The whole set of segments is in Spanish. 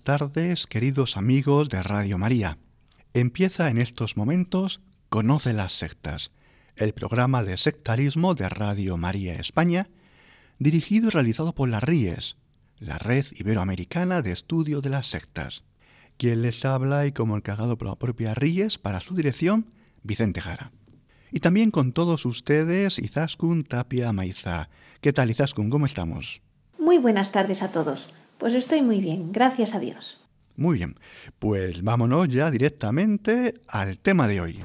Buenas tardes, queridos amigos de Radio María. Empieza en estos momentos Conoce las sectas, el programa de sectarismo de Radio María España, dirigido y realizado por la RIES, la Red Iberoamericana de Estudio de las Sectas. Quien les habla y como encargado por la propia RIES para su dirección, Vicente Jara. Y también con todos ustedes, Izaskun Tapia Maiza. ¿Qué tal, Izaskun? ¿Cómo estamos? Muy buenas tardes a todos. Pues estoy muy bien, gracias a Dios. Muy bien, pues vámonos ya directamente al tema de hoy.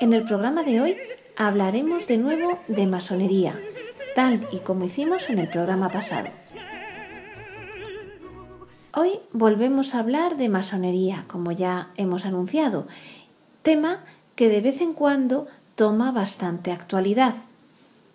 En el programa de hoy hablaremos de nuevo de masonería, tal y como hicimos en el programa pasado. Hoy volvemos a hablar de masonería, como ya hemos anunciado, tema que de vez en cuando toma bastante actualidad.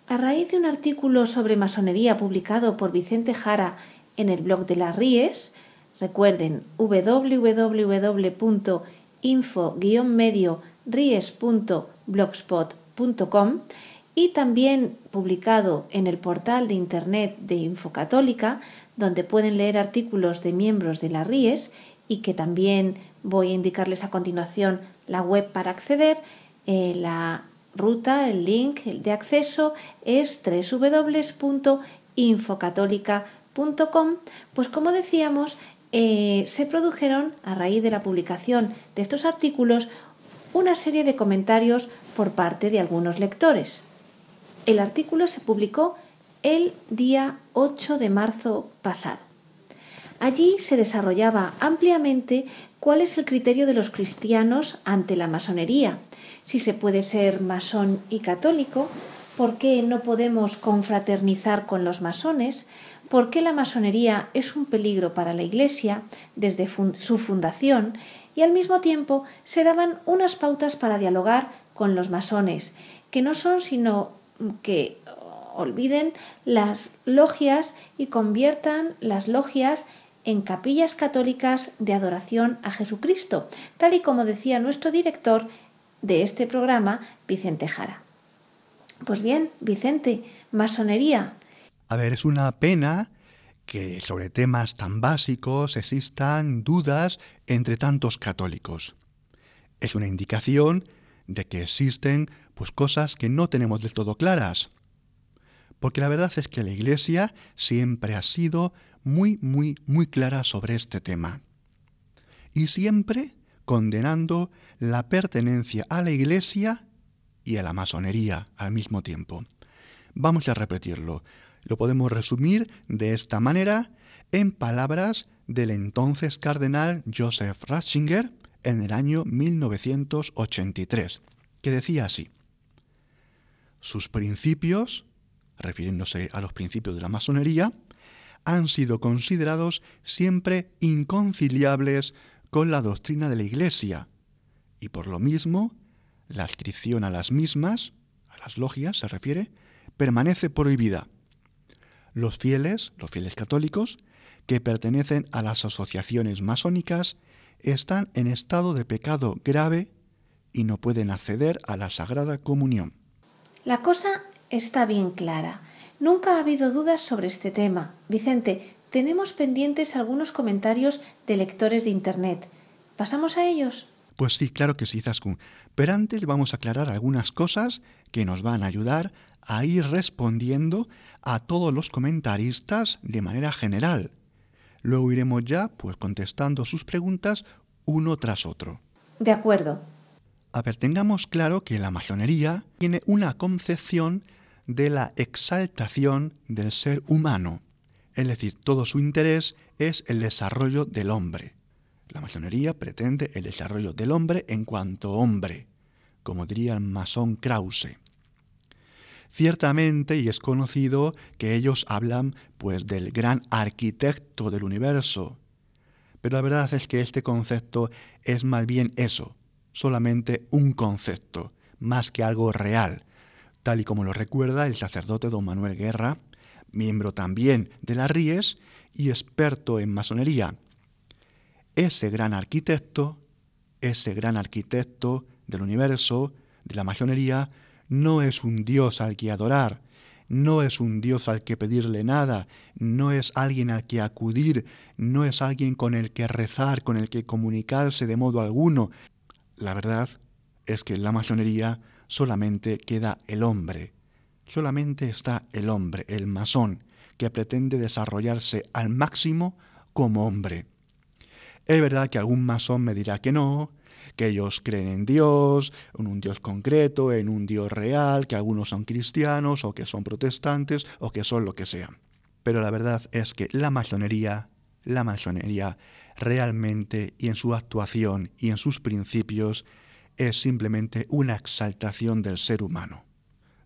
A raíz de un artículo sobre masonería publicado por Vicente Jara en el blog de las Ries, recuerden www.info-medio-ries.blogspot.com, y también publicado en el portal de Internet de Infocatólica, donde pueden leer artículos de miembros de la RIES y que también voy a indicarles a continuación la web para acceder. Eh, la ruta, el link de acceso es www.infocatólica.com. Pues como decíamos, eh, se produjeron a raíz de la publicación de estos artículos una serie de comentarios por parte de algunos lectores. El artículo se publicó el día 8 de marzo pasado. Allí se desarrollaba ampliamente cuál es el criterio de los cristianos ante la masonería, si se puede ser masón y católico, por qué no podemos confraternizar con los masones, por qué la masonería es un peligro para la Iglesia desde su fundación y al mismo tiempo se daban unas pautas para dialogar con los masones, que no son sino que olviden las logias y conviertan las logias en capillas católicas de adoración a Jesucristo, tal y como decía nuestro director de este programa, Vicente Jara. Pues bien, Vicente, masonería. A ver, es una pena que sobre temas tan básicos existan dudas entre tantos católicos. Es una indicación de que existen pues cosas que no tenemos del todo claras. Porque la verdad es que la Iglesia siempre ha sido muy, muy, muy clara sobre este tema. Y siempre condenando la pertenencia a la Iglesia y a la masonería al mismo tiempo. Vamos a repetirlo. Lo podemos resumir de esta manera en palabras del entonces cardenal Joseph Ratzinger en el año 1983, que decía así. Sus principios, refiriéndose a los principios de la masonería, han sido considerados siempre inconciliables con la doctrina de la Iglesia, y por lo mismo, la adscripción a las mismas, a las logias se refiere, permanece prohibida. Los fieles, los fieles católicos, que pertenecen a las asociaciones masónicas, están en estado de pecado grave y no pueden acceder a la Sagrada Comunión. La cosa está bien clara. Nunca ha habido dudas sobre este tema. Vicente, tenemos pendientes algunos comentarios de lectores de Internet. ¿Pasamos a ellos? Pues sí, claro que sí, Zaskun. Pero antes vamos a aclarar algunas cosas que nos van a ayudar a ir respondiendo a todos los comentaristas de manera general. Luego iremos ya pues contestando sus preguntas uno tras otro. De acuerdo. A ver, tengamos claro que la masonería tiene una concepción de la exaltación del ser humano. Es decir, todo su interés es el desarrollo del hombre. La masonería pretende el desarrollo del hombre en cuanto hombre, como diría el masón Krause. Ciertamente, y es conocido que ellos hablan pues del gran arquitecto del universo, pero la verdad es que este concepto es más bien eso, solamente un concepto, más que algo real, tal y como lo recuerda el sacerdote don Manuel Guerra, miembro también de la Ries y experto en masonería. Ese gran arquitecto, ese gran arquitecto del universo, de la masonería, no es un Dios al que adorar, no es un Dios al que pedirle nada, no es alguien al que acudir, no es alguien con el que rezar, con el que comunicarse de modo alguno. La verdad es que en la masonería solamente queda el hombre, solamente está el hombre, el masón, que pretende desarrollarse al máximo como hombre. Es verdad que algún masón me dirá que no, que ellos creen en Dios, en un Dios concreto, en un Dios real, que algunos son cristianos o que son protestantes o que son lo que sean. Pero la verdad es que la masonería, la masonería realmente y en su actuación y en sus principios es simplemente una exaltación del ser humano.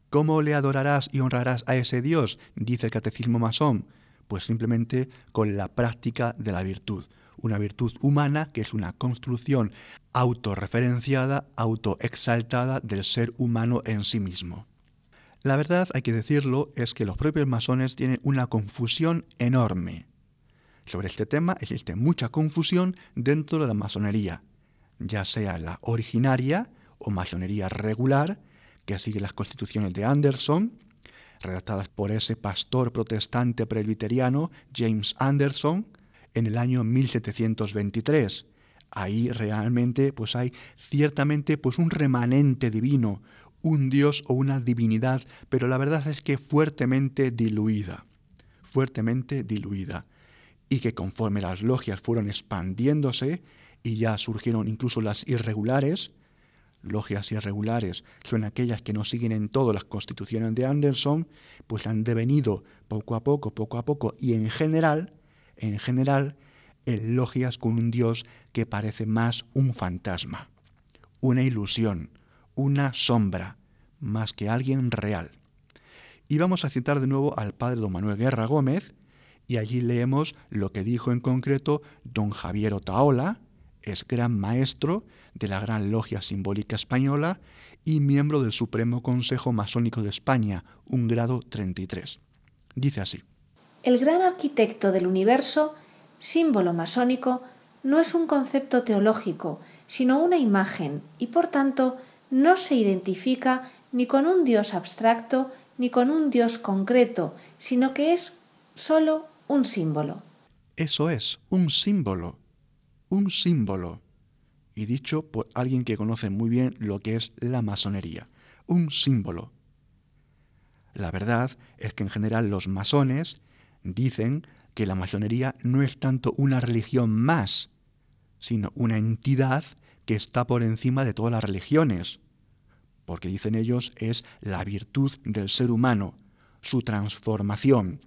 ¿Cómo le adorarás y honrarás a ese Dios? dice el catecismo masón. Pues simplemente con la práctica de la virtud una virtud humana que es una construcción autorreferenciada, autoexaltada del ser humano en sí mismo. La verdad, hay que decirlo, es que los propios masones tienen una confusión enorme. Sobre este tema existe mucha confusión dentro de la masonería, ya sea la originaria o masonería regular, que sigue las constituciones de Anderson, redactadas por ese pastor protestante presbiteriano James Anderson, en el año 1723. Ahí realmente pues hay ciertamente pues un remanente divino, un dios o una divinidad, pero la verdad es que fuertemente diluida, fuertemente diluida, y que conforme las logias fueron expandiéndose y ya surgieron incluso las irregulares, logias irregulares son aquellas que no siguen en todas las constituciones de Anderson, pues han devenido poco a poco, poco a poco y en general en general en logias con un Dios que parece más un fantasma, una ilusión, una sombra, más que alguien real. Y vamos a citar de nuevo al padre don Manuel Guerra Gómez, y allí leemos lo que dijo en concreto don Javier Otaola, es gran maestro de la Gran Logia Simbólica Española y miembro del Supremo Consejo Masónico de España, un grado 33. Dice así. El gran arquitecto del universo, símbolo masónico, no es un concepto teológico, sino una imagen, y por tanto no se identifica ni con un Dios abstracto ni con un Dios concreto, sino que es sólo un símbolo. Eso es, un símbolo, un símbolo. Y dicho por alguien que conoce muy bien lo que es la masonería, un símbolo. La verdad es que en general los masones dicen que la masonería no es tanto una religión más, sino una entidad que está por encima de todas las religiones, porque dicen ellos es la virtud del ser humano, su transformación,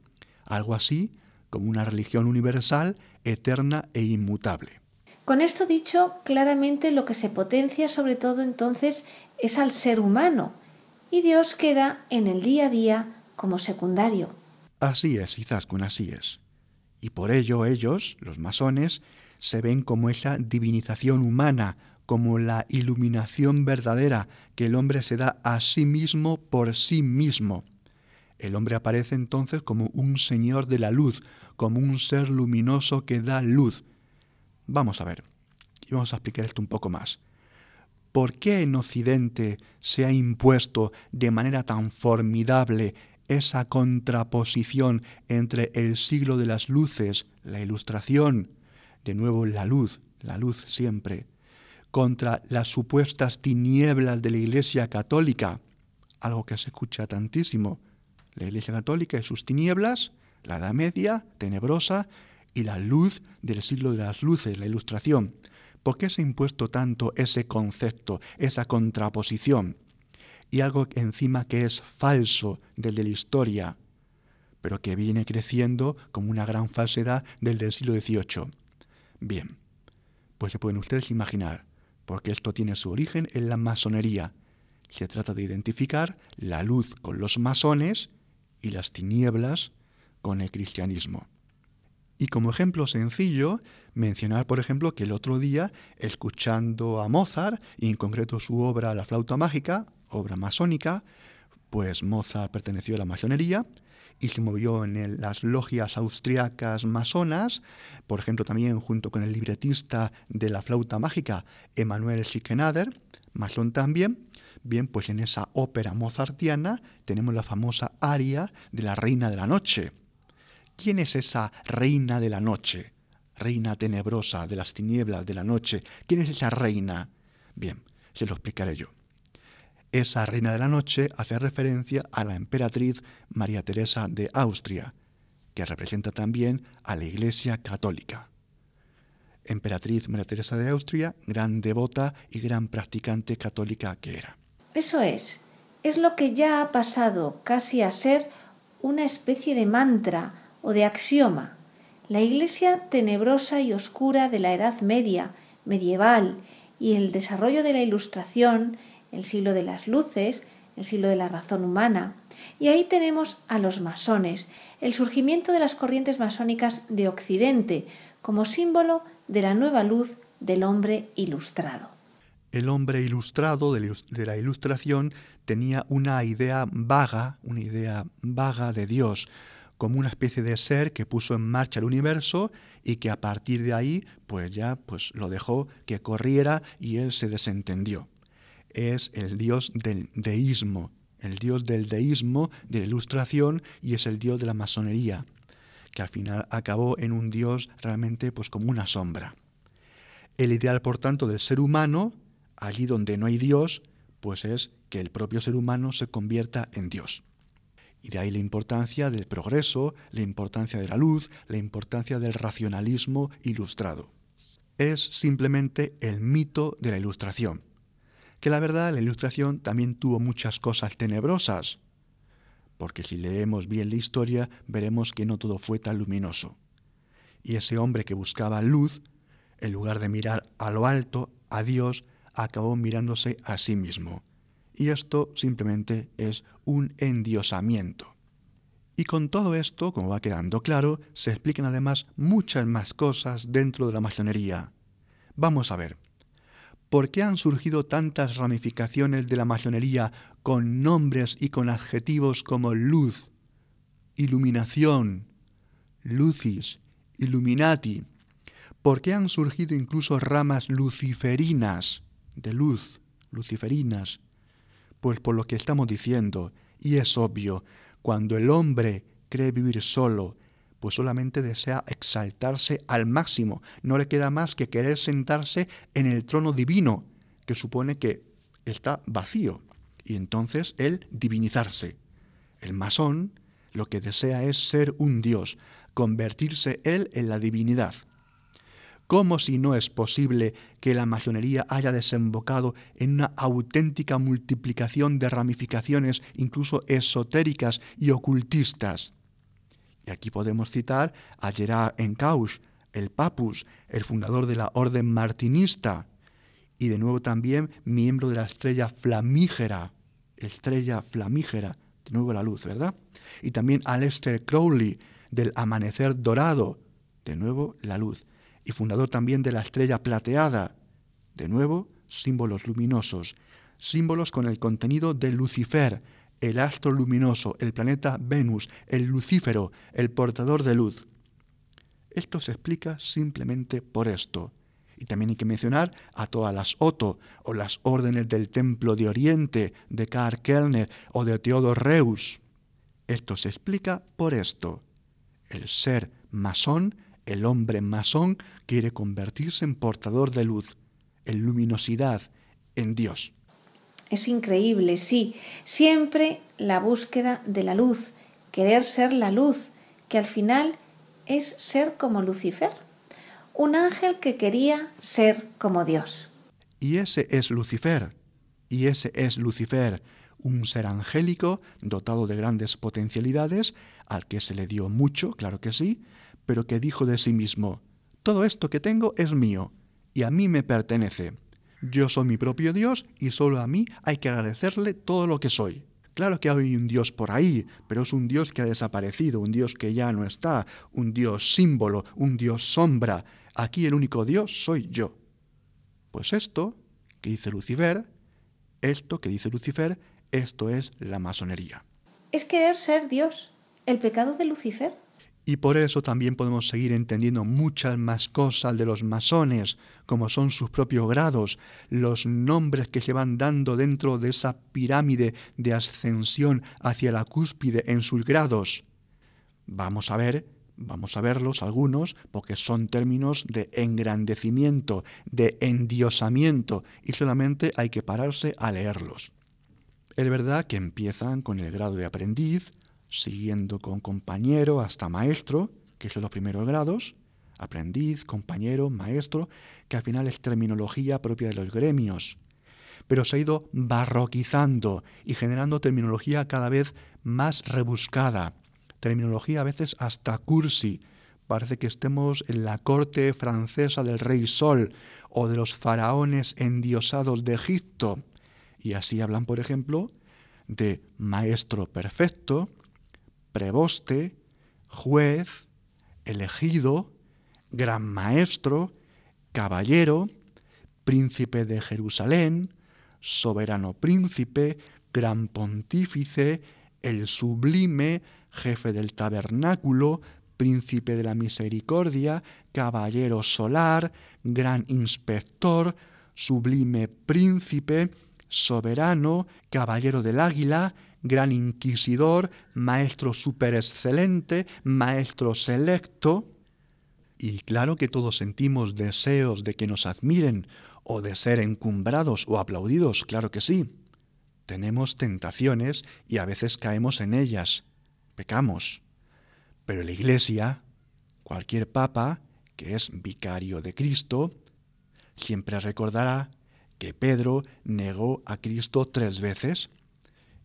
algo así como una religión universal, eterna e inmutable. Con esto dicho, claramente lo que se potencia sobre todo entonces es al ser humano, y Dios queda en el día a día como secundario. Así es, Izaskun, así es. Y por ello ellos, los masones, se ven como esa divinización humana, como la iluminación verdadera que el hombre se da a sí mismo por sí mismo. El hombre aparece entonces como un señor de la luz, como un ser luminoso que da luz. Vamos a ver, y vamos a explicar esto un poco más. ¿Por qué en Occidente se ha impuesto de manera tan formidable esa contraposición entre el siglo de las luces, la ilustración, de nuevo la luz, la luz siempre, contra las supuestas tinieblas de la Iglesia Católica, algo que se escucha tantísimo. La Iglesia Católica y sus tinieblas, la Edad Media, tenebrosa, y la luz del siglo de las luces, la ilustración. ¿Por qué se ha impuesto tanto ese concepto, esa contraposición? y algo encima que es falso del de la historia. pero que viene creciendo como una gran falsedad del del siglo XVIII. Bien, pues se pueden ustedes imaginar, porque esto tiene su origen en la masonería. Se trata de identificar la luz con los masones y las tinieblas con el cristianismo. Y como ejemplo sencillo, mencionar, por ejemplo, que el otro día, escuchando a Mozart, y en concreto su obra La flauta mágica, obra masónica, pues Mozart perteneció a la masonería y se movió en las logias austriacas masonas, por ejemplo también junto con el libretista de la flauta mágica, Emanuel Schickenader, masón también. Bien, pues en esa ópera mozartiana tenemos la famosa aria de la Reina de la Noche. ¿Quién es esa Reina de la Noche? Reina tenebrosa de las tinieblas de la noche. ¿Quién es esa reina? Bien, se lo explicaré yo. Esa reina de la noche hace referencia a la emperatriz María Teresa de Austria, que representa también a la Iglesia Católica. Emperatriz María Teresa de Austria, gran devota y gran practicante católica que era. Eso es, es lo que ya ha pasado casi a ser una especie de mantra o de axioma. La Iglesia tenebrosa y oscura de la Edad Media, medieval y el desarrollo de la Ilustración el siglo de las luces, el siglo de la razón humana. Y ahí tenemos a los masones, el surgimiento de las corrientes masónicas de Occidente, como símbolo de la nueva luz del hombre ilustrado. El hombre ilustrado de la ilustración tenía una idea vaga, una idea vaga de Dios, como una especie de ser que puso en marcha el universo y que a partir de ahí pues ya pues lo dejó que corriera y él se desentendió es el dios del deísmo, el dios del deísmo, de la ilustración, y es el dios de la masonería, que al final acabó en un dios realmente pues como una sombra. El ideal, por tanto, del ser humano, allí donde no hay Dios, pues es que el propio ser humano se convierta en Dios. Y de ahí la importancia del progreso, la importancia de la luz, la importancia del racionalismo ilustrado. Es simplemente el mito de la ilustración que la verdad la ilustración también tuvo muchas cosas tenebrosas, porque si leemos bien la historia veremos que no todo fue tan luminoso. Y ese hombre que buscaba luz, en lugar de mirar a lo alto, a Dios, acabó mirándose a sí mismo. Y esto simplemente es un endiosamiento. Y con todo esto, como va quedando claro, se explican además muchas más cosas dentro de la masonería. Vamos a ver. ¿Por qué han surgido tantas ramificaciones de la masonería con nombres y con adjetivos como luz, iluminación, lucis, illuminati? ¿Por qué han surgido incluso ramas luciferinas de luz, luciferinas? Pues por lo que estamos diciendo, y es obvio, cuando el hombre cree vivir solo, pues solamente desea exaltarse al máximo. No le queda más que querer sentarse en el trono divino, que supone que está vacío, y entonces el divinizarse. El masón lo que desea es ser un dios, convertirse él en la divinidad. ¿Cómo si no es posible que la masonería haya desembocado en una auténtica multiplicación de ramificaciones, incluso esotéricas y ocultistas? Y aquí podemos citar a Gerard Encauche, el Papus, el fundador de la Orden Martinista, y de nuevo también miembro de la estrella flamígera, estrella flamígera, de nuevo la luz, ¿verdad? Y también Aleister Crowley, del Amanecer Dorado, de nuevo la luz, y fundador también de la estrella plateada, de nuevo símbolos luminosos, símbolos con el contenido de Lucifer, el astro luminoso, el planeta Venus, el Lucífero, el portador de luz. Esto se explica simplemente por esto. Y también hay que mencionar a todas las Otto o las órdenes del Templo de Oriente de Karl Kellner o de Theodor Reus. Esto se explica por esto. El ser masón, el hombre masón, quiere convertirse en portador de luz, en luminosidad, en Dios. Es increíble, sí, siempre la búsqueda de la luz, querer ser la luz, que al final es ser como Lucifer, un ángel que quería ser como Dios. Y ese es Lucifer, y ese es Lucifer, un ser angélico dotado de grandes potencialidades, al que se le dio mucho, claro que sí, pero que dijo de sí mismo, todo esto que tengo es mío y a mí me pertenece. Yo soy mi propio Dios y solo a mí hay que agradecerle todo lo que soy. Claro que hay un Dios por ahí, pero es un Dios que ha desaparecido, un Dios que ya no está, un Dios símbolo, un Dios sombra. Aquí el único Dios soy yo. Pues esto que dice Lucifer, esto que dice Lucifer, esto es la masonería. Es querer ser Dios, el pecado de Lucifer. Y por eso también podemos seguir entendiendo muchas más cosas de los masones, como son sus propios grados, los nombres que se van dando dentro de esa pirámide de ascensión hacia la cúspide en sus grados. Vamos a ver, vamos a verlos algunos, porque son términos de engrandecimiento, de endiosamiento, y solamente hay que pararse a leerlos. Es verdad que empiezan con el grado de aprendiz, siguiendo con compañero hasta maestro, que son los primeros grados, aprendiz, compañero, maestro, que al final es terminología propia de los gremios. Pero se ha ido barroquizando y generando terminología cada vez más rebuscada, terminología a veces hasta cursi. Parece que estemos en la corte francesa del rey Sol o de los faraones endiosados de Egipto. Y así hablan, por ejemplo, de maestro perfecto, preboste, juez, elegido, gran maestro, caballero, príncipe de Jerusalén, soberano príncipe, gran pontífice, el sublime, jefe del tabernáculo, príncipe de la misericordia, caballero solar, gran inspector, sublime príncipe, soberano, caballero del águila, gran inquisidor, maestro excelente, maestro selecto. Y claro que todos sentimos deseos de que nos admiren o de ser encumbrados o aplaudidos, claro que sí. Tenemos tentaciones y a veces caemos en ellas, pecamos. Pero la Iglesia, cualquier papa que es vicario de Cristo, siempre recordará que Pedro negó a Cristo tres veces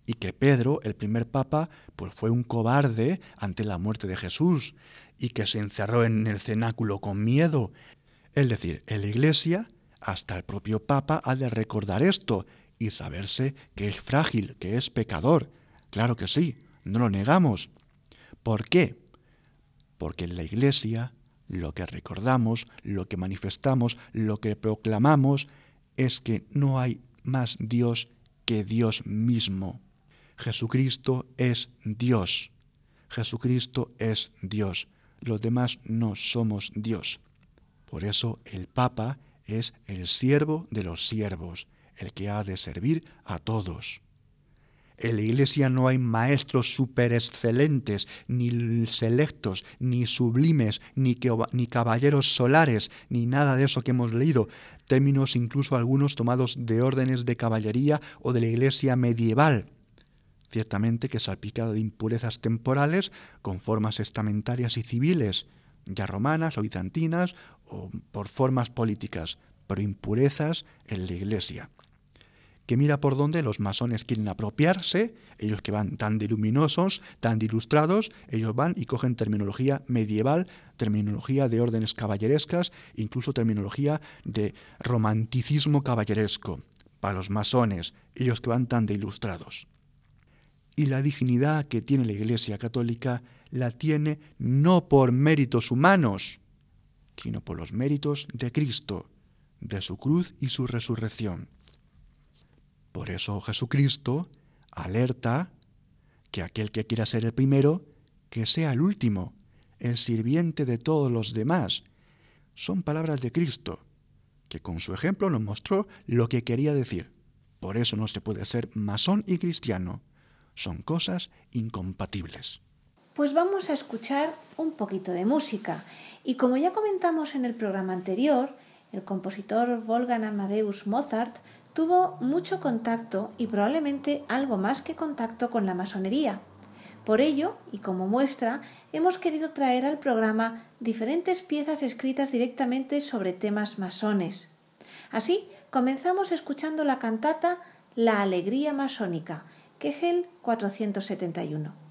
y que Pedro, el primer papa, pues fue un cobarde ante la muerte de Jesús y que se encerró en el cenáculo con miedo. Es decir, en la Iglesia, hasta el propio papa ha de recordar esto y saberse que es frágil, que es pecador. Claro que sí, no lo negamos. ¿Por qué? Porque en la Iglesia lo que recordamos, lo que manifestamos, lo que proclamamos es que no hay más Dios que Dios mismo. Jesucristo es Dios. Jesucristo es Dios. Los demás no somos Dios. Por eso el Papa es el siervo de los siervos, el que ha de servir a todos. En la Iglesia no hay maestros superexcelentes, ni selectos, ni sublimes, ni, ni caballeros solares, ni nada de eso que hemos leído, términos incluso algunos tomados de órdenes de caballería o de la Iglesia medieval ciertamente que salpicada de impurezas temporales con formas estamentarias y civiles, ya romanas o bizantinas, o por formas políticas, pero impurezas en la Iglesia. Que mira por dónde los masones quieren apropiarse, ellos que van tan de luminosos, tan de ilustrados, ellos van y cogen terminología medieval, terminología de órdenes caballerescas, incluso terminología de romanticismo caballeresco. Para los masones, ellos que van tan de ilustrados y la dignidad que tiene la Iglesia Católica la tiene no por méritos humanos, sino por los méritos de Cristo, de su cruz y su resurrección. Por eso Jesucristo alerta que aquel que quiera ser el primero, que sea el último, el sirviente de todos los demás. Son palabras de Cristo, que con su ejemplo nos mostró lo que quería decir. Por eso no se puede ser masón y cristiano son cosas incompatibles. Pues vamos a escuchar un poquito de música. Y como ya comentamos en el programa anterior, el compositor Wolfgang Amadeus Mozart tuvo mucho contacto y probablemente algo más que contacto con la masonería. Por ello, y como muestra, hemos querido traer al programa diferentes piezas escritas directamente sobre temas masones. Así, comenzamos escuchando la cantata La Alegría Masónica, Kegel 471.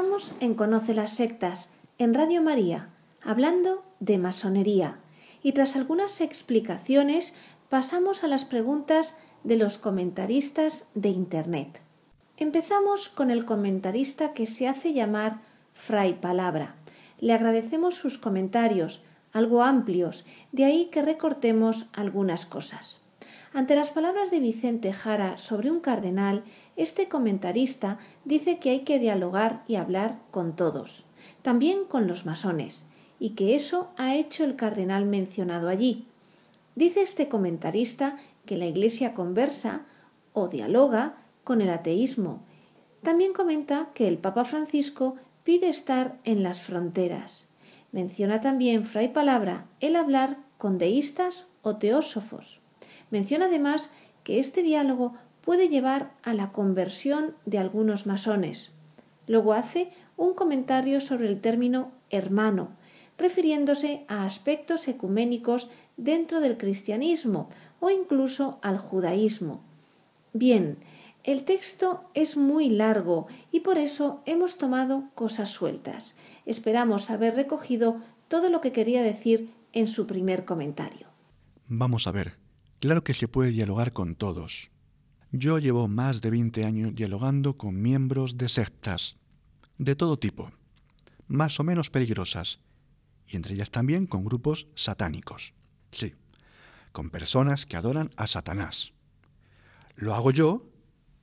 Estamos en Conoce las Sectas, en Radio María, hablando de masonería. Y tras algunas explicaciones pasamos a las preguntas de los comentaristas de Internet. Empezamos con el comentarista que se hace llamar Fray Palabra. Le agradecemos sus comentarios, algo amplios, de ahí que recortemos algunas cosas. Ante las palabras de Vicente Jara sobre un cardenal, este comentarista dice que hay que dialogar y hablar con todos, también con los masones, y que eso ha hecho el cardenal mencionado allí. Dice este comentarista que la Iglesia conversa o dialoga con el ateísmo. También comenta que el Papa Francisco pide estar en las fronteras. Menciona también Fray Palabra el hablar con deístas o teósofos. Menciona además que este diálogo puede llevar a la conversión de algunos masones. Luego hace un comentario sobre el término hermano, refiriéndose a aspectos ecuménicos dentro del cristianismo o incluso al judaísmo. Bien, el texto es muy largo y por eso hemos tomado cosas sueltas. Esperamos haber recogido todo lo que quería decir en su primer comentario. Vamos a ver. Claro que se puede dialogar con todos. Yo llevo más de 20 años dialogando con miembros de sectas, de todo tipo, más o menos peligrosas, y entre ellas también con grupos satánicos. Sí, con personas que adoran a Satanás. Lo hago yo,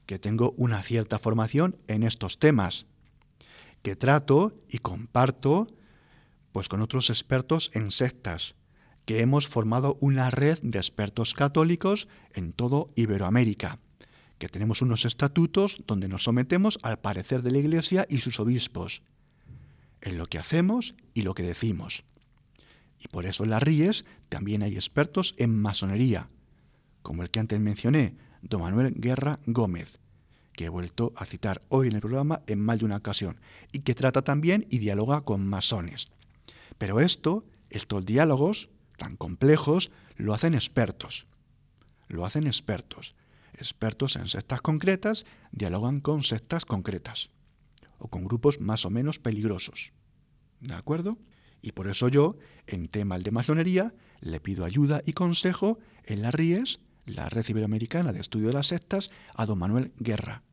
que tengo una cierta formación en estos temas, que trato y comparto pues con otros expertos en sectas, que hemos formado una red de expertos católicos en todo Iberoamérica, que tenemos unos estatutos donde nos sometemos al parecer de la Iglesia y sus obispos, en lo que hacemos y lo que decimos. Y por eso en las RIES también hay expertos en masonería, como el que antes mencioné, don Manuel Guerra Gómez, que he vuelto a citar hoy en el programa en más de una ocasión, y que trata también y dialoga con masones. Pero esto, estos diálogos, tan complejos, lo hacen expertos. Lo hacen expertos. Expertos en sectas concretas dialogan con sectas concretas o con grupos más o menos peligrosos. ¿De acuerdo? Y por eso yo, en temas de masonería, le pido ayuda y consejo en la RIES, la Red Iberoamericana de Estudio de las Sectas, a don Manuel Guerra,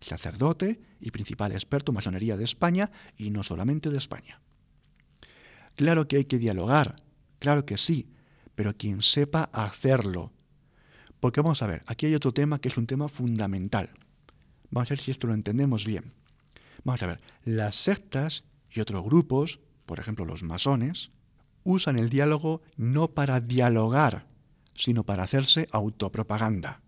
sacerdote y principal experto en masonería de España y no solamente de España. Claro que hay que dialogar, Claro que sí, pero quien sepa hacerlo. Porque vamos a ver, aquí hay otro tema que es un tema fundamental. Vamos a ver si esto lo entendemos bien. Vamos a ver, las sectas y otros grupos, por ejemplo los masones, usan el diálogo no para dialogar, sino para hacerse autopropaganda.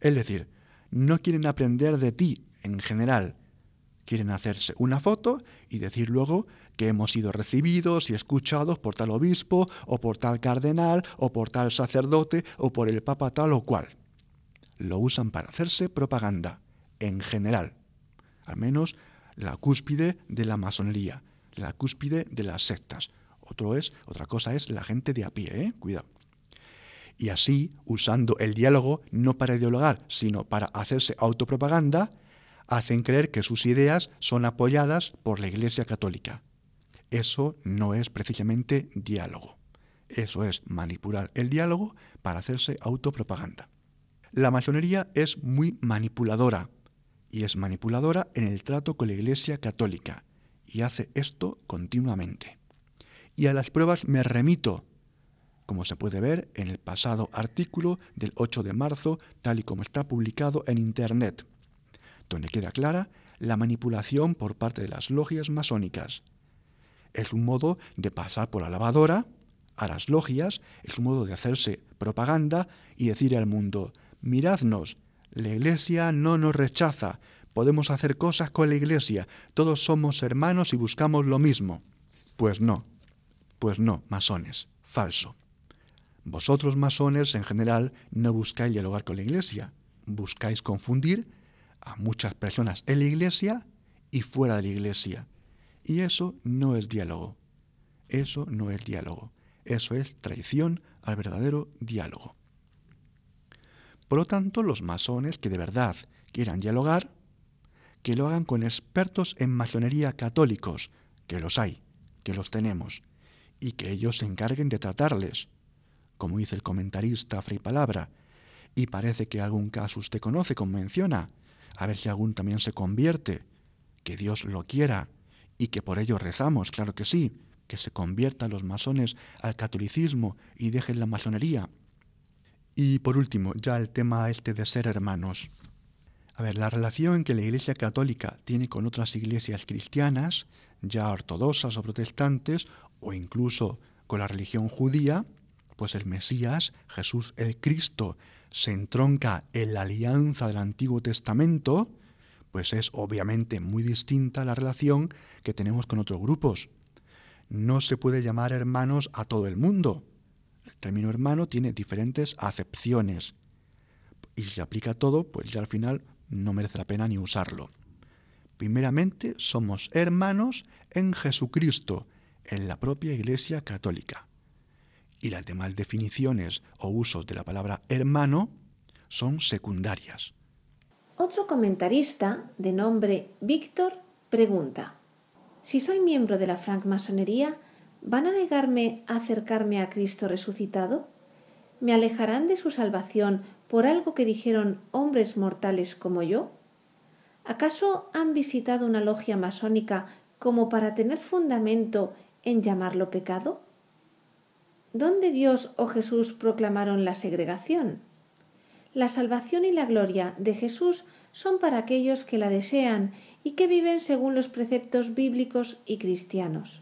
Es decir, no quieren aprender de ti en general, quieren hacerse una foto y decir luego que hemos sido recibidos y escuchados por tal obispo o por tal cardenal o por tal sacerdote o por el papa tal o cual. Lo usan para hacerse propaganda, en general. Al menos la cúspide de la masonería, la cúspide de las sectas. Otro es, otra cosa es la gente de a pie, ¿eh? Cuidado. Y así, usando el diálogo no para dialogar, sino para hacerse autopropaganda, hacen creer que sus ideas son apoyadas por la Iglesia Católica. Eso no es precisamente diálogo. Eso es manipular el diálogo para hacerse autopropaganda. La masonería es muy manipuladora y es manipuladora en el trato con la Iglesia Católica y hace esto continuamente. Y a las pruebas me remito, como se puede ver en el pasado artículo del 8 de marzo, tal y como está publicado en Internet, donde queda clara la manipulación por parte de las logias masónicas. Es un modo de pasar por la lavadora a las logias, es un modo de hacerse propaganda y decir al mundo, miradnos, la Iglesia no nos rechaza, podemos hacer cosas con la Iglesia, todos somos hermanos y buscamos lo mismo. Pues no, pues no, masones, falso. Vosotros masones en general no buscáis dialogar con la Iglesia, buscáis confundir a muchas personas en la Iglesia y fuera de la Iglesia. Y eso no es diálogo. Eso no es diálogo. Eso es traición al verdadero diálogo. Por lo tanto, los masones que de verdad quieran dialogar, que lo hagan con expertos en masonería católicos, que los hay, que los tenemos, y que ellos se encarguen de tratarles, como dice el comentarista Fray Palabra, y parece que algún caso usted conoce, como menciona, a ver si algún también se convierte, que Dios lo quiera, y que por ello rezamos, claro que sí, que se conviertan los masones al catolicismo y dejen la masonería. Y por último, ya el tema este de ser hermanos. A ver, la relación que la Iglesia Católica tiene con otras iglesias cristianas, ya ortodoxas o protestantes, o incluso con la religión judía, pues el Mesías, Jesús el Cristo, se entronca en la alianza del Antiguo Testamento, pues es obviamente muy distinta la relación que tenemos con otros grupos. No se puede llamar hermanos a todo el mundo. El término hermano tiene diferentes acepciones. Y si se aplica a todo, pues ya al final no merece la pena ni usarlo. Primeramente, somos hermanos en Jesucristo, en la propia Iglesia Católica. Y las demás definiciones o usos de la palabra hermano son secundarias. Otro comentarista, de nombre Víctor, pregunta, si soy miembro de la francmasonería, ¿van a negarme a acercarme a Cristo resucitado? ¿Me alejarán de su salvación por algo que dijeron hombres mortales como yo? ¿Acaso han visitado una logia masónica como para tener fundamento en llamarlo pecado? ¿Dónde Dios o Jesús proclamaron la segregación? La salvación y la gloria de Jesús son para aquellos que la desean y que viven según los preceptos bíblicos y cristianos.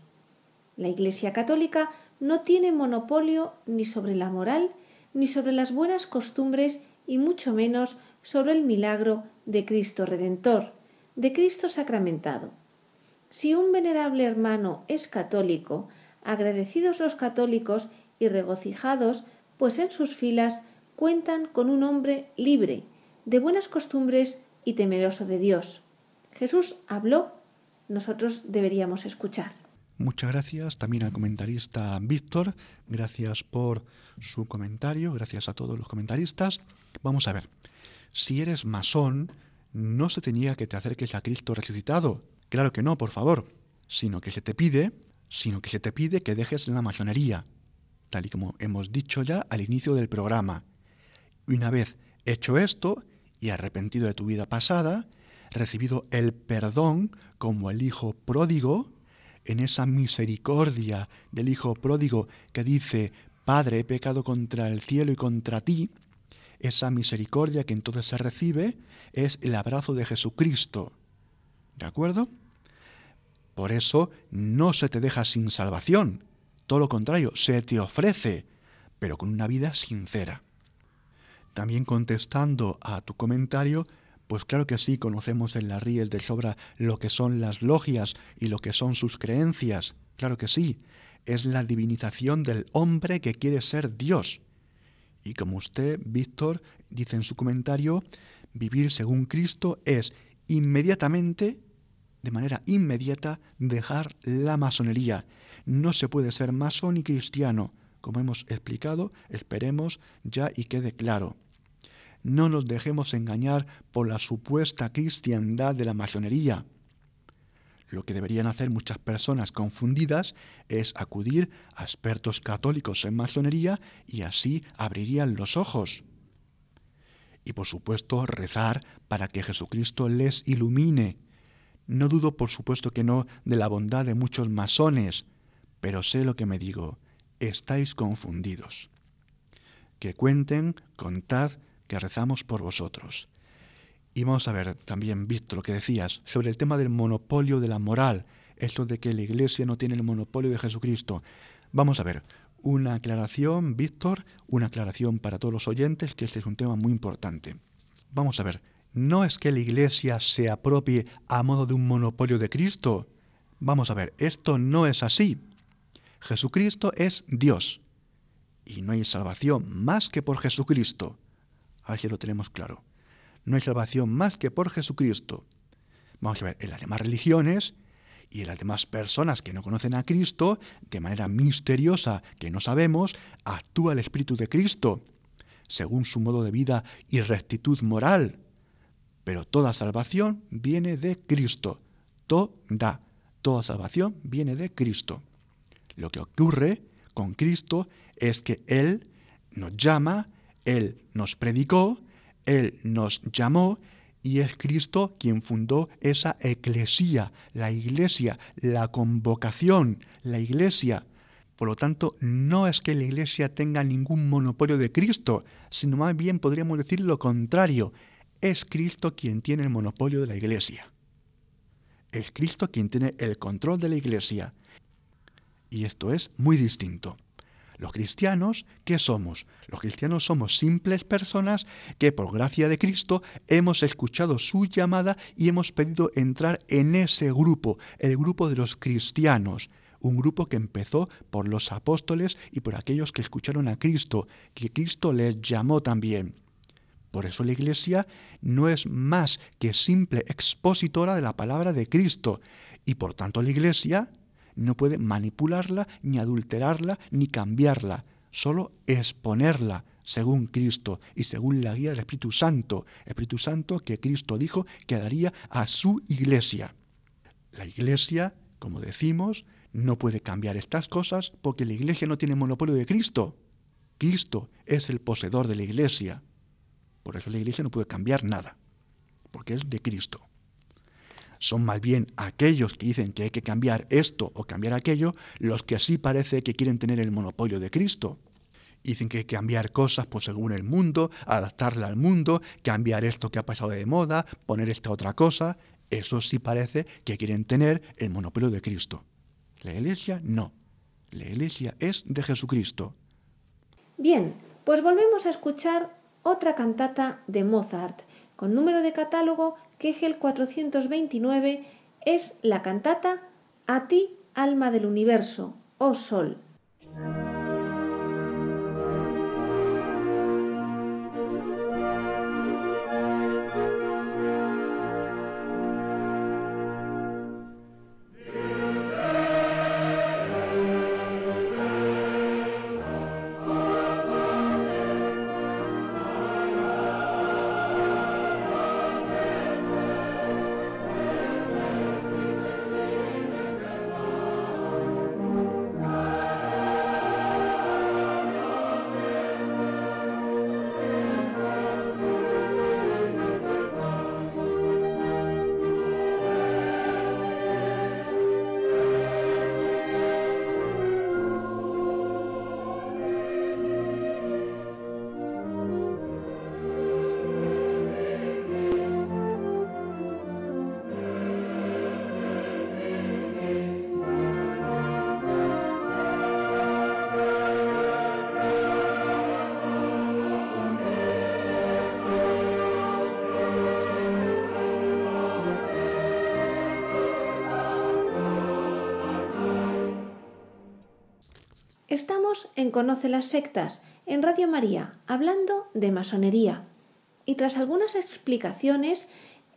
La Iglesia Católica no tiene monopolio ni sobre la moral, ni sobre las buenas costumbres y mucho menos sobre el milagro de Cristo Redentor, de Cristo sacramentado. Si un venerable hermano es católico, agradecidos los católicos y regocijados, pues en sus filas cuentan con un hombre libre, de buenas costumbres y temeroso de Dios. Jesús habló, nosotros deberíamos escuchar. Muchas gracias también al comentarista Víctor, gracias por su comentario, gracias a todos los comentaristas. Vamos a ver, si eres masón, no se tenía que te acerques a Cristo resucitado. Claro que no, por favor, sino que se te pide, sino que se te pide que dejes la masonería, tal y como hemos dicho ya al inicio del programa. Una vez hecho esto y arrepentido de tu vida pasada, recibido el perdón como el Hijo pródigo, en esa misericordia del Hijo pródigo que dice, Padre, he pecado contra el cielo y contra ti, esa misericordia que entonces se recibe es el abrazo de Jesucristo. ¿De acuerdo? Por eso no se te deja sin salvación, todo lo contrario, se te ofrece, pero con una vida sincera. También contestando a tu comentario, pues claro que sí, conocemos en las ríes de sobra lo que son las logias y lo que son sus creencias. Claro que sí, es la divinización del hombre que quiere ser Dios. Y como usted, Víctor, dice en su comentario, vivir según Cristo es inmediatamente, de manera inmediata, dejar la masonería. No se puede ser masón y cristiano, como hemos explicado, esperemos ya y quede claro. No nos dejemos engañar por la supuesta cristiandad de la masonería. Lo que deberían hacer muchas personas confundidas es acudir a expertos católicos en masonería y así abrirían los ojos. Y por supuesto rezar para que Jesucristo les ilumine. No dudo por supuesto que no de la bondad de muchos masones, pero sé lo que me digo, estáis confundidos. Que cuenten, contad, que rezamos por vosotros. Y vamos a ver también, Víctor, lo que decías sobre el tema del monopolio de la moral, esto de que la Iglesia no tiene el monopolio de Jesucristo. Vamos a ver, una aclaración, Víctor, una aclaración para todos los oyentes, que este es un tema muy importante. Vamos a ver, no es que la Iglesia se apropie a modo de un monopolio de Cristo. Vamos a ver, esto no es así. Jesucristo es Dios. Y no hay salvación más que por Jesucristo. A lo tenemos claro no hay salvación más que por Jesucristo. Vamos a ver, en las demás religiones y en las demás personas que no conocen a Cristo, de manera misteriosa que no sabemos, actúa el Espíritu de Cristo, según su modo de vida y rectitud moral. Pero toda salvación viene de Cristo. Toda, toda salvación viene de Cristo. Lo que ocurre con Cristo es que Él nos llama, Él nos predicó, él nos llamó y es Cristo quien fundó esa eclesía, la iglesia, la convocación, la iglesia. Por lo tanto, no es que la iglesia tenga ningún monopolio de Cristo, sino más bien podríamos decir lo contrario. Es Cristo quien tiene el monopolio de la iglesia. Es Cristo quien tiene el control de la iglesia. Y esto es muy distinto. Los cristianos, ¿qué somos? Los cristianos somos simples personas que por gracia de Cristo hemos escuchado su llamada y hemos pedido entrar en ese grupo, el grupo de los cristianos un grupo que empezó por los apóstoles y por aquellos que escucharon a Cristo, que Cristo les llamó también. Por eso la Iglesia no es más que simple expositora de la palabra de Cristo, y por tanto la Iglesia no puede manipularla, ni adulterarla, ni cambiarla, solo exponerla según Cristo y según la guía del Espíritu Santo, Espíritu Santo que Cristo dijo que daría a su iglesia. La iglesia, como decimos, no puede cambiar estas cosas porque la iglesia no tiene monopolio de Cristo. Cristo es el poseedor de la iglesia. Por eso la iglesia no puede cambiar nada, porque es de Cristo son más bien aquellos que dicen que hay que cambiar esto o cambiar aquello, los que así parece que quieren tener el monopolio de Cristo. Dicen que hay que cambiar cosas pues, según el mundo, adaptarla al mundo, cambiar esto que ha pasado de moda, poner esta otra cosa. Eso sí parece que quieren tener el monopolio de Cristo. La iglesia no. La iglesia es de Jesucristo. Bien, pues volvemos a escuchar otra cantata de Mozart, con número de catálogo Kegel 429 es la cantata A ti, alma del universo, oh sol. En Conoce las Sectas, en Radio María, hablando de masonería. Y tras algunas explicaciones,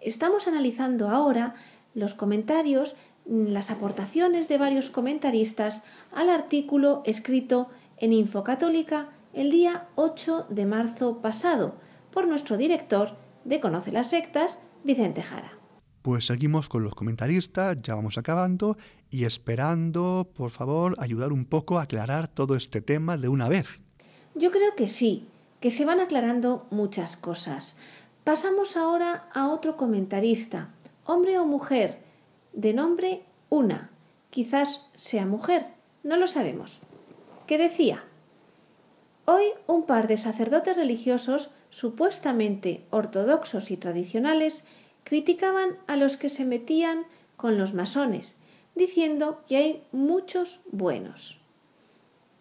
estamos analizando ahora los comentarios, las aportaciones de varios comentaristas al artículo escrito en Infocatólica el día 8 de marzo pasado por nuestro director de Conoce las Sectas, Vicente Jara. Pues seguimos con los comentaristas, ya vamos acabando y esperando, por favor, ayudar un poco a aclarar todo este tema de una vez. Yo creo que sí, que se van aclarando muchas cosas. Pasamos ahora a otro comentarista, hombre o mujer, de nombre Una. Quizás sea mujer, no lo sabemos. ¿Qué decía? Hoy un par de sacerdotes religiosos, supuestamente ortodoxos y tradicionales, criticaban a los que se metían con los masones, diciendo que hay muchos buenos.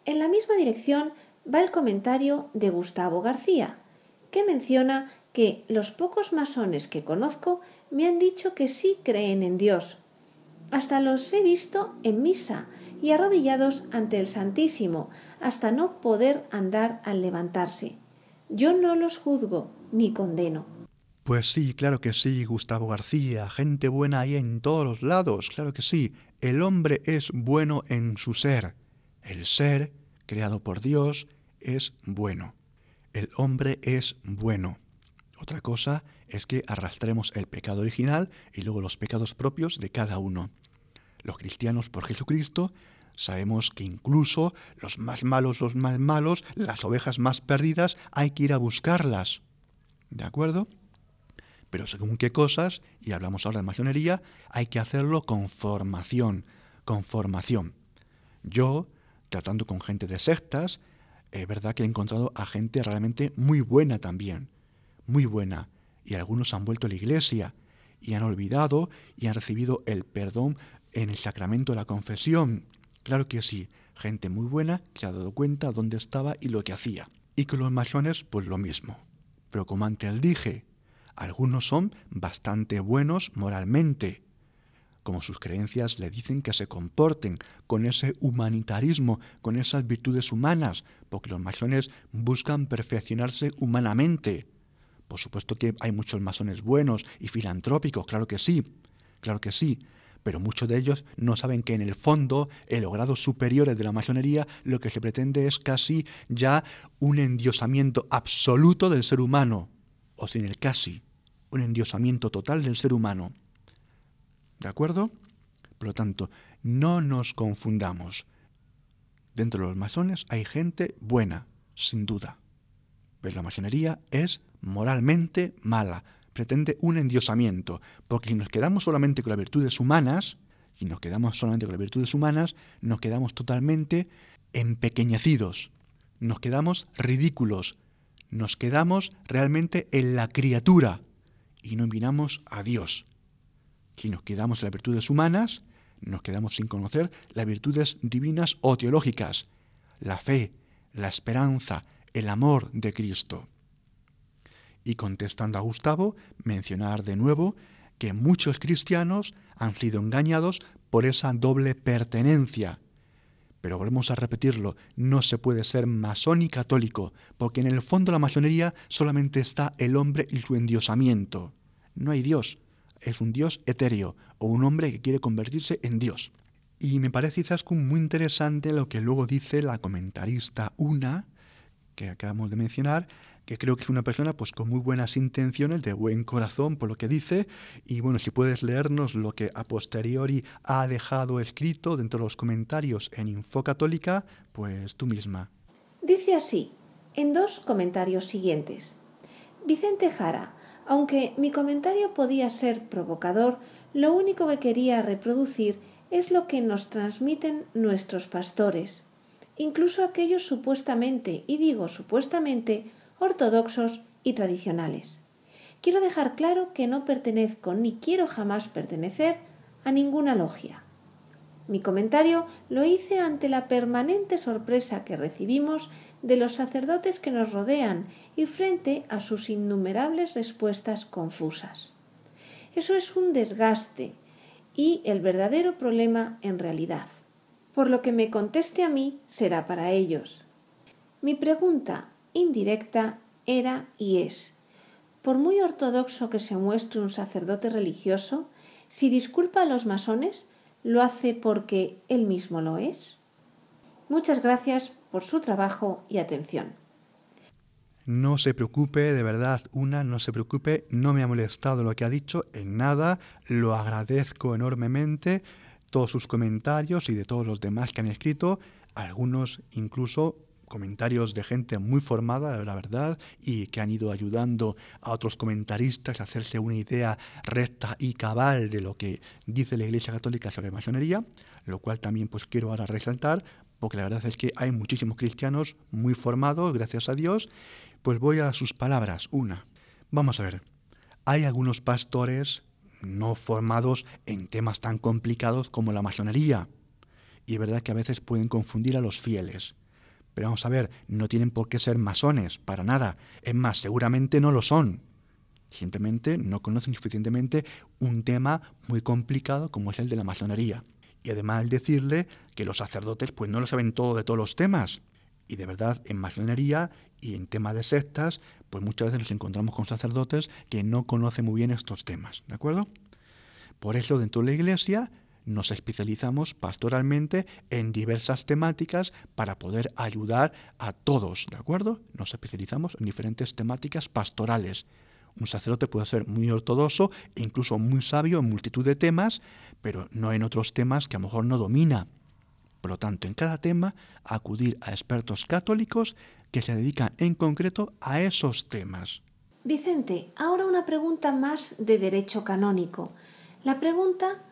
En la misma dirección va el comentario de Gustavo García, que menciona que los pocos masones que conozco me han dicho que sí creen en Dios. Hasta los he visto en misa y arrodillados ante el Santísimo, hasta no poder andar al levantarse. Yo no los juzgo ni condeno. Pues sí, claro que sí, Gustavo García, gente buena ahí en todos los lados, claro que sí. El hombre es bueno en su ser. El ser, creado por Dios, es bueno. El hombre es bueno. Otra cosa es que arrastremos el pecado original y luego los pecados propios de cada uno. Los cristianos por Jesucristo sabemos que incluso los más malos, los más malos, las ovejas más perdidas, hay que ir a buscarlas. ¿De acuerdo? Pero según qué cosas, y hablamos ahora de masonería, hay que hacerlo con formación, con formación. Yo, tratando con gente de sectas, es verdad que he encontrado a gente realmente muy buena también, muy buena, y algunos han vuelto a la iglesia y han olvidado y han recibido el perdón en el sacramento de la confesión. Claro que sí, gente muy buena que ha dado cuenta dónde estaba y lo que hacía. Y con los masones, pues lo mismo. Pero como antes dije, algunos son bastante buenos moralmente, como sus creencias le dicen que se comporten con ese humanitarismo, con esas virtudes humanas, porque los masones buscan perfeccionarse humanamente. Por supuesto que hay muchos masones buenos y filantrópicos, claro que sí, claro que sí, pero muchos de ellos no saben que en el fondo, en los grados superiores de la masonería, lo que se pretende es casi ya un endiosamiento absoluto del ser humano, o sin el casi, un endiosamiento total del ser humano. ¿De acuerdo? Por lo tanto, no nos confundamos. Dentro de los masones hay gente buena, sin duda. Pero la masonería es moralmente mala, pretende un endiosamiento, porque si nos quedamos solamente con las virtudes humanas, y nos quedamos solamente con las virtudes humanas, nos quedamos totalmente empequeñecidos, nos quedamos ridículos, nos quedamos realmente en la criatura y no miramos a Dios. Si nos quedamos en las virtudes humanas, nos quedamos sin conocer las virtudes divinas o teológicas, la fe, la esperanza, el amor de Cristo. Y contestando a Gustavo, mencionar de nuevo que muchos cristianos han sido engañados por esa doble pertenencia. Pero volvemos a repetirlo, no se puede ser masón y católico, porque en el fondo de la masonería solamente está el hombre y su endiosamiento. No hay Dios, es un Dios etéreo o un hombre que quiere convertirse en Dios. Y me parece Izaskun muy interesante lo que luego dice la comentarista Una, que acabamos de mencionar, que creo que es una persona pues con muy buenas intenciones, de buen corazón por lo que dice, y bueno, si puedes leernos lo que a posteriori ha dejado escrito dentro de los comentarios en Info Católica, pues tú misma. Dice así, en dos comentarios siguientes. Vicente Jara, aunque mi comentario podía ser provocador, lo único que quería reproducir es lo que nos transmiten nuestros pastores, incluso aquellos supuestamente, y digo supuestamente, ortodoxos y tradicionales. Quiero dejar claro que no pertenezco ni quiero jamás pertenecer a ninguna logia. Mi comentario lo hice ante la permanente sorpresa que recibimos de los sacerdotes que nos rodean y frente a sus innumerables respuestas confusas. Eso es un desgaste y el verdadero problema en realidad. Por lo que me conteste a mí será para ellos. Mi pregunta indirecta era y es, por muy ortodoxo que se muestre un sacerdote religioso, si disculpa a los masones, lo hace porque él mismo lo es? Muchas gracias por su trabajo y atención. No se preocupe, de verdad, una, no se preocupe, no me ha molestado lo que ha dicho en nada, lo agradezco enormemente, todos sus comentarios y de todos los demás que han escrito, algunos incluso comentarios de gente muy formada, la verdad, y que han ido ayudando a otros comentaristas a hacerse una idea recta y cabal de lo que dice la Iglesia Católica sobre masonería, lo cual también pues quiero ahora resaltar, porque la verdad es que hay muchísimos cristianos muy formados, gracias a Dios, pues voy a sus palabras. Una, vamos a ver, hay algunos pastores no formados en temas tan complicados como la masonería, y es verdad que a veces pueden confundir a los fieles. Pero vamos a ver, no tienen por qué ser masones, para nada. Es más, seguramente no lo son. Simplemente no conocen suficientemente un tema muy complicado como es el de la masonería. Y además decirle que los sacerdotes pues no lo saben todo de todos los temas. Y de verdad, en masonería y en tema de sectas, pues muchas veces nos encontramos con sacerdotes que no conocen muy bien estos temas, ¿de acuerdo? Por eso dentro de la iglesia nos especializamos pastoralmente en diversas temáticas para poder ayudar a todos, ¿de acuerdo? Nos especializamos en diferentes temáticas pastorales. Un sacerdote puede ser muy ortodoxo e incluso muy sabio en multitud de temas, pero no en otros temas que a lo mejor no domina. Por lo tanto, en cada tema, acudir a expertos católicos que se dedican en concreto a esos temas. Vicente, ahora una pregunta más de derecho canónico. La pregunta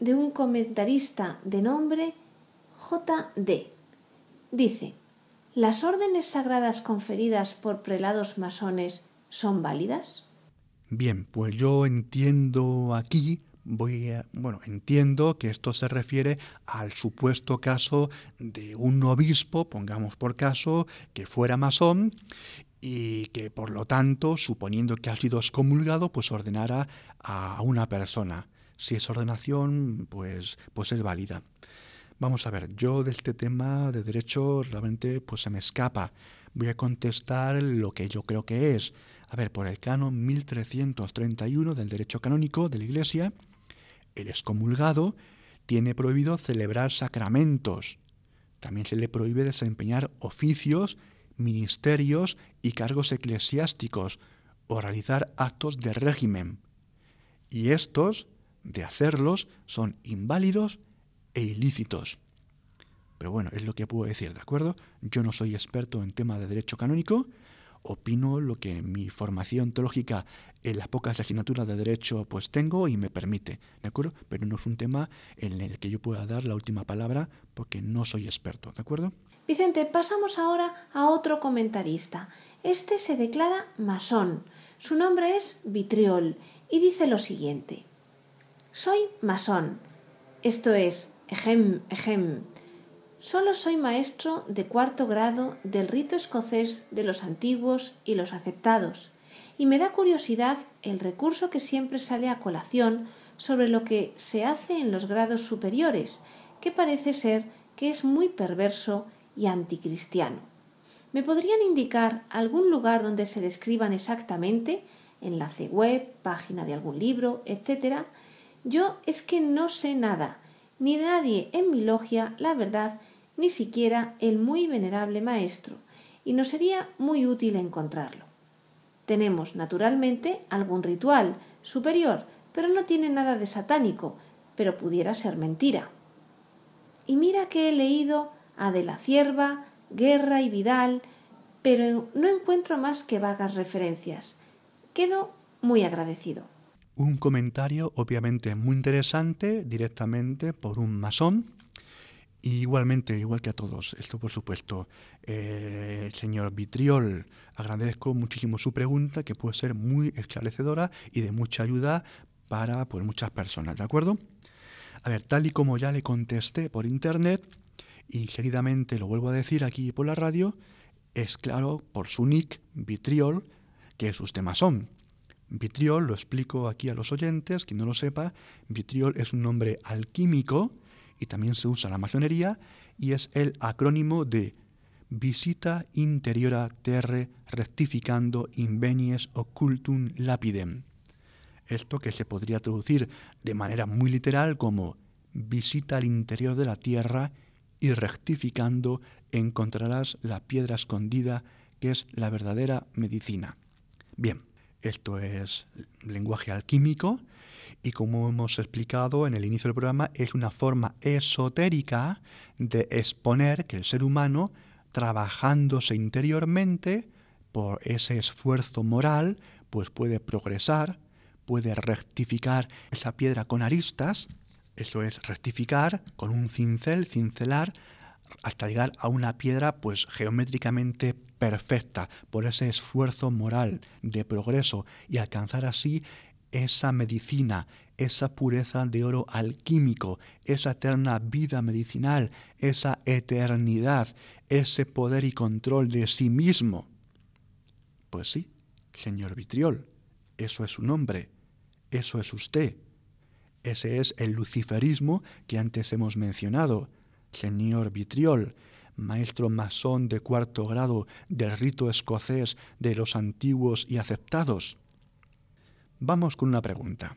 de un comentarista de nombre J.D. Dice, ¿las órdenes sagradas conferidas por prelados masones son válidas? Bien, pues yo entiendo aquí, voy a, bueno, entiendo que esto se refiere al supuesto caso de un obispo, pongamos por caso, que fuera masón y que por lo tanto, suponiendo que ha sido excomulgado, pues ordenara a una persona si es ordenación, pues, pues es válida. Vamos a ver, yo de este tema de derecho realmente pues se me escapa. Voy a contestar lo que yo creo que es. A ver, por el canon 1331 del derecho canónico de la Iglesia, el excomulgado tiene prohibido celebrar sacramentos. También se le prohíbe desempeñar oficios, ministerios y cargos eclesiásticos o realizar actos de régimen. Y estos de hacerlos son inválidos e ilícitos. Pero bueno, es lo que puedo decir, ¿de acuerdo? Yo no soy experto en tema de derecho canónico, opino lo que mi formación teológica en las pocas asignaturas de derecho pues tengo y me permite, ¿de acuerdo? Pero no es un tema en el que yo pueda dar la última palabra porque no soy experto, ¿de acuerdo? Vicente, pasamos ahora a otro comentarista. Este se declara masón. Su nombre es Vitriol y dice lo siguiente. Soy masón. Esto es, ejem, ejem. Solo soy maestro de cuarto grado del rito escocés de los antiguos y los aceptados, y me da curiosidad el recurso que siempre sale a colación sobre lo que se hace en los grados superiores, que parece ser que es muy perverso y anticristiano. ¿Me podrían indicar algún lugar donde se describan exactamente, enlace web, página de algún libro, etcétera, yo es que no sé nada, ni nadie en mi logia, la verdad, ni siquiera el muy venerable maestro, y nos sería muy útil encontrarlo. Tenemos, naturalmente, algún ritual superior, pero no tiene nada de satánico, pero pudiera ser mentira. Y mira que he leído a De la Cierva, Guerra y Vidal, pero no encuentro más que vagas referencias. Quedo muy agradecido un comentario obviamente muy interesante directamente por un masón. Igualmente, igual que a todos, esto por supuesto, eh, señor Vitriol, agradezco muchísimo su pregunta, que puede ser muy esclarecedora y de mucha ayuda para pues, muchas personas, ¿de acuerdo? A ver, tal y como ya le contesté por internet, y seguidamente lo vuelvo a decir aquí por la radio, es claro por su nick, Vitriol, que es usted masón. Vitriol, lo explico aquí a los oyentes, quien no lo sepa, vitriol es un nombre alquímico y también se usa la masonería y es el acrónimo de Visita Interiora Terre Rectificando Invenies Occultum Lapidem. Esto que se podría traducir de manera muy literal como Visita al interior de la tierra y rectificando encontrarás la piedra escondida que es la verdadera medicina. Bien, esto es lenguaje alquímico y como hemos explicado en el inicio del programa, es una forma esotérica de exponer que el ser humano, trabajándose interiormente por ese esfuerzo moral, pues puede progresar, puede rectificar esa piedra con aristas, eso es rectificar con un cincel, cincelar, hasta llegar a una piedra pues geométricamente perfecta por ese esfuerzo moral de progreso y alcanzar así esa medicina, esa pureza de oro alquímico, esa eterna vida medicinal, esa eternidad, ese poder y control de sí mismo. Pues sí, señor Vitriol, eso es su nombre, eso es usted. Ese es el luciferismo que antes hemos mencionado. Señor Vitriol, maestro masón de cuarto grado del rito escocés de los antiguos y aceptados. Vamos con una pregunta.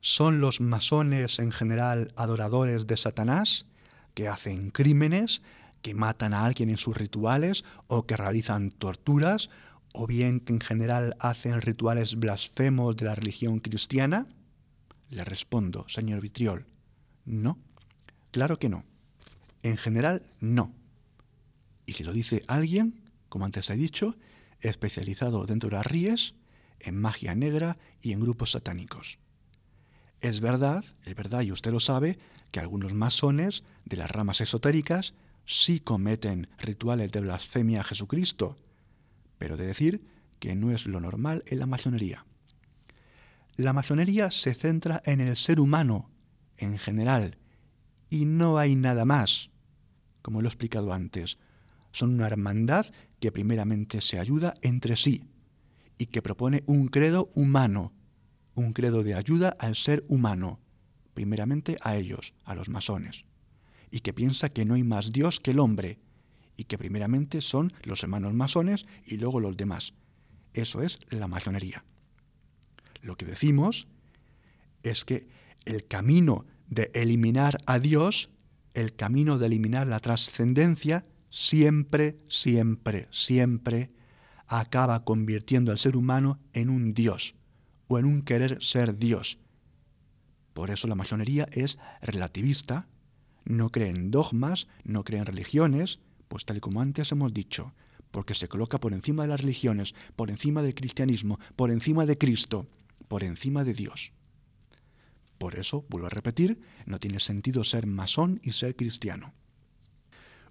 ¿Son los masones en general adoradores de Satanás, que hacen crímenes, que matan a alguien en sus rituales o que realizan torturas, o bien que en general hacen rituales blasfemos de la religión cristiana? Le respondo, señor Vitriol, no, claro que no. En general, no. Y si lo dice alguien, como antes he dicho, especializado dentro de las ríes, en magia negra y en grupos satánicos. Es verdad, es verdad, y usted lo sabe, que algunos masones de las ramas esotéricas sí cometen rituales de blasfemia a Jesucristo, pero de decir que no es lo normal en la masonería. La masonería se centra en el ser humano en general y no hay nada más, como lo he explicado antes. Son una hermandad que primeramente se ayuda entre sí y que propone un credo humano, un credo de ayuda al ser humano, primeramente a ellos, a los masones, y que piensa que no hay más Dios que el hombre, y que primeramente son los hermanos masones y luego los demás. Eso es la masonería. Lo que decimos es que el camino de eliminar a Dios, el camino de eliminar la trascendencia, siempre, siempre, siempre acaba convirtiendo al ser humano en un Dios o en un querer ser Dios. Por eso la masonería es relativista, no cree en dogmas, no cree en religiones, pues tal y como antes hemos dicho, porque se coloca por encima de las religiones, por encima del cristianismo, por encima de Cristo, por encima de Dios. Por eso, vuelvo a repetir, no tiene sentido ser masón y ser cristiano.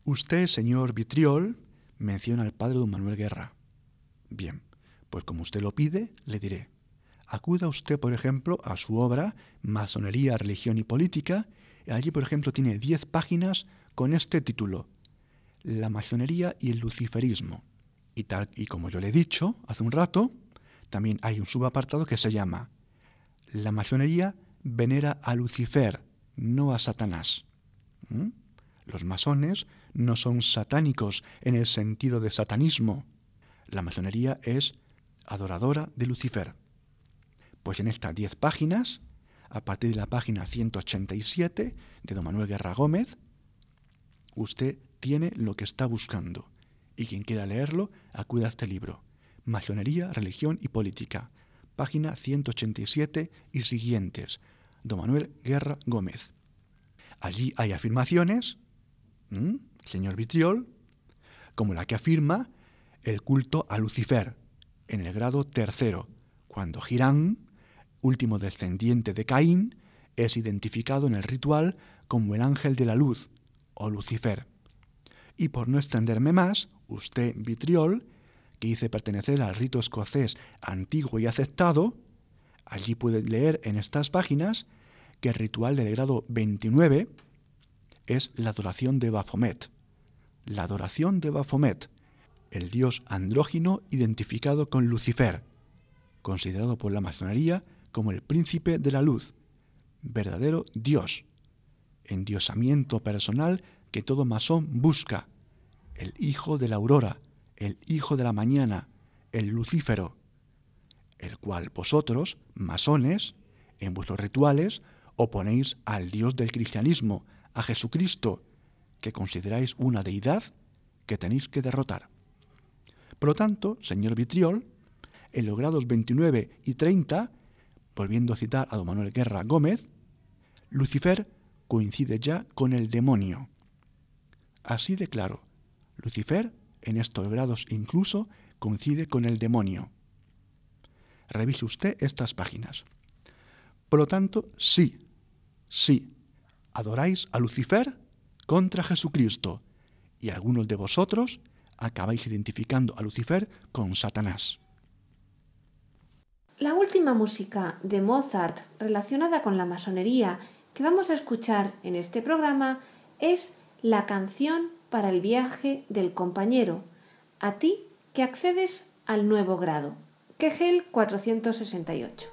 Usted, señor Vitriol, menciona al padre don Manuel Guerra. Bien, pues como usted lo pide, le diré. Acuda usted, por ejemplo, a su obra Masonería, Religión y Política. Allí, por ejemplo, tiene diez páginas con este título, La masonería y el luciferismo. Y tal y como yo le he dicho hace un rato, también hay un subapartado que se llama La masonería venera a Lucifer, no a Satanás. ¿Mm? Los masones no son satánicos en el sentido de satanismo, la masonería es adoradora de Lucifer. Pues en estas 10 páginas, a partir de la página 187 de don Manuel Guerra Gómez, usted tiene lo que está buscando. Y quien quiera leerlo, acuda a este libro. Masonería, Religión y Política. Página 187 y siguientes. Don Manuel Guerra Gómez. Allí hay afirmaciones, señor Vitriol, como la que afirma el culto a Lucifer, en el grado tercero, cuando Girán, último descendiente de Caín, es identificado en el ritual como el ángel de la luz, o Lucifer. Y por no extenderme más, usted, Vitriol, que dice pertenecer al rito escocés antiguo y aceptado, allí puede leer en estas páginas que el ritual del grado 29 es la adoración de Baphomet. La adoración de Baphomet, el dios andrógino identificado con Lucifer, considerado por la masonería como el príncipe de la luz, verdadero dios, endiosamiento personal que todo masón busca, el hijo de la aurora, el hijo de la mañana, el lucífero, el cual vosotros, masones, en vuestros rituales, oponéis al Dios del cristianismo, a Jesucristo, que consideráis una deidad que tenéis que derrotar. Por lo tanto, señor Vitriol, en los grados 29 y 30, volviendo a citar a don Manuel Guerra Gómez, Lucifer coincide ya con el demonio. Así de claro, Lucifer, en estos grados incluso, coincide con el demonio. Revise usted estas páginas. Por lo tanto, sí, sí, adoráis a Lucifer contra Jesucristo, y algunos de vosotros acabáis identificando a Lucifer con Satanás. La última música de Mozart relacionada con la masonería que vamos a escuchar en este programa es la canción para el viaje del compañero, a ti que accedes al nuevo grado, Kegel 468.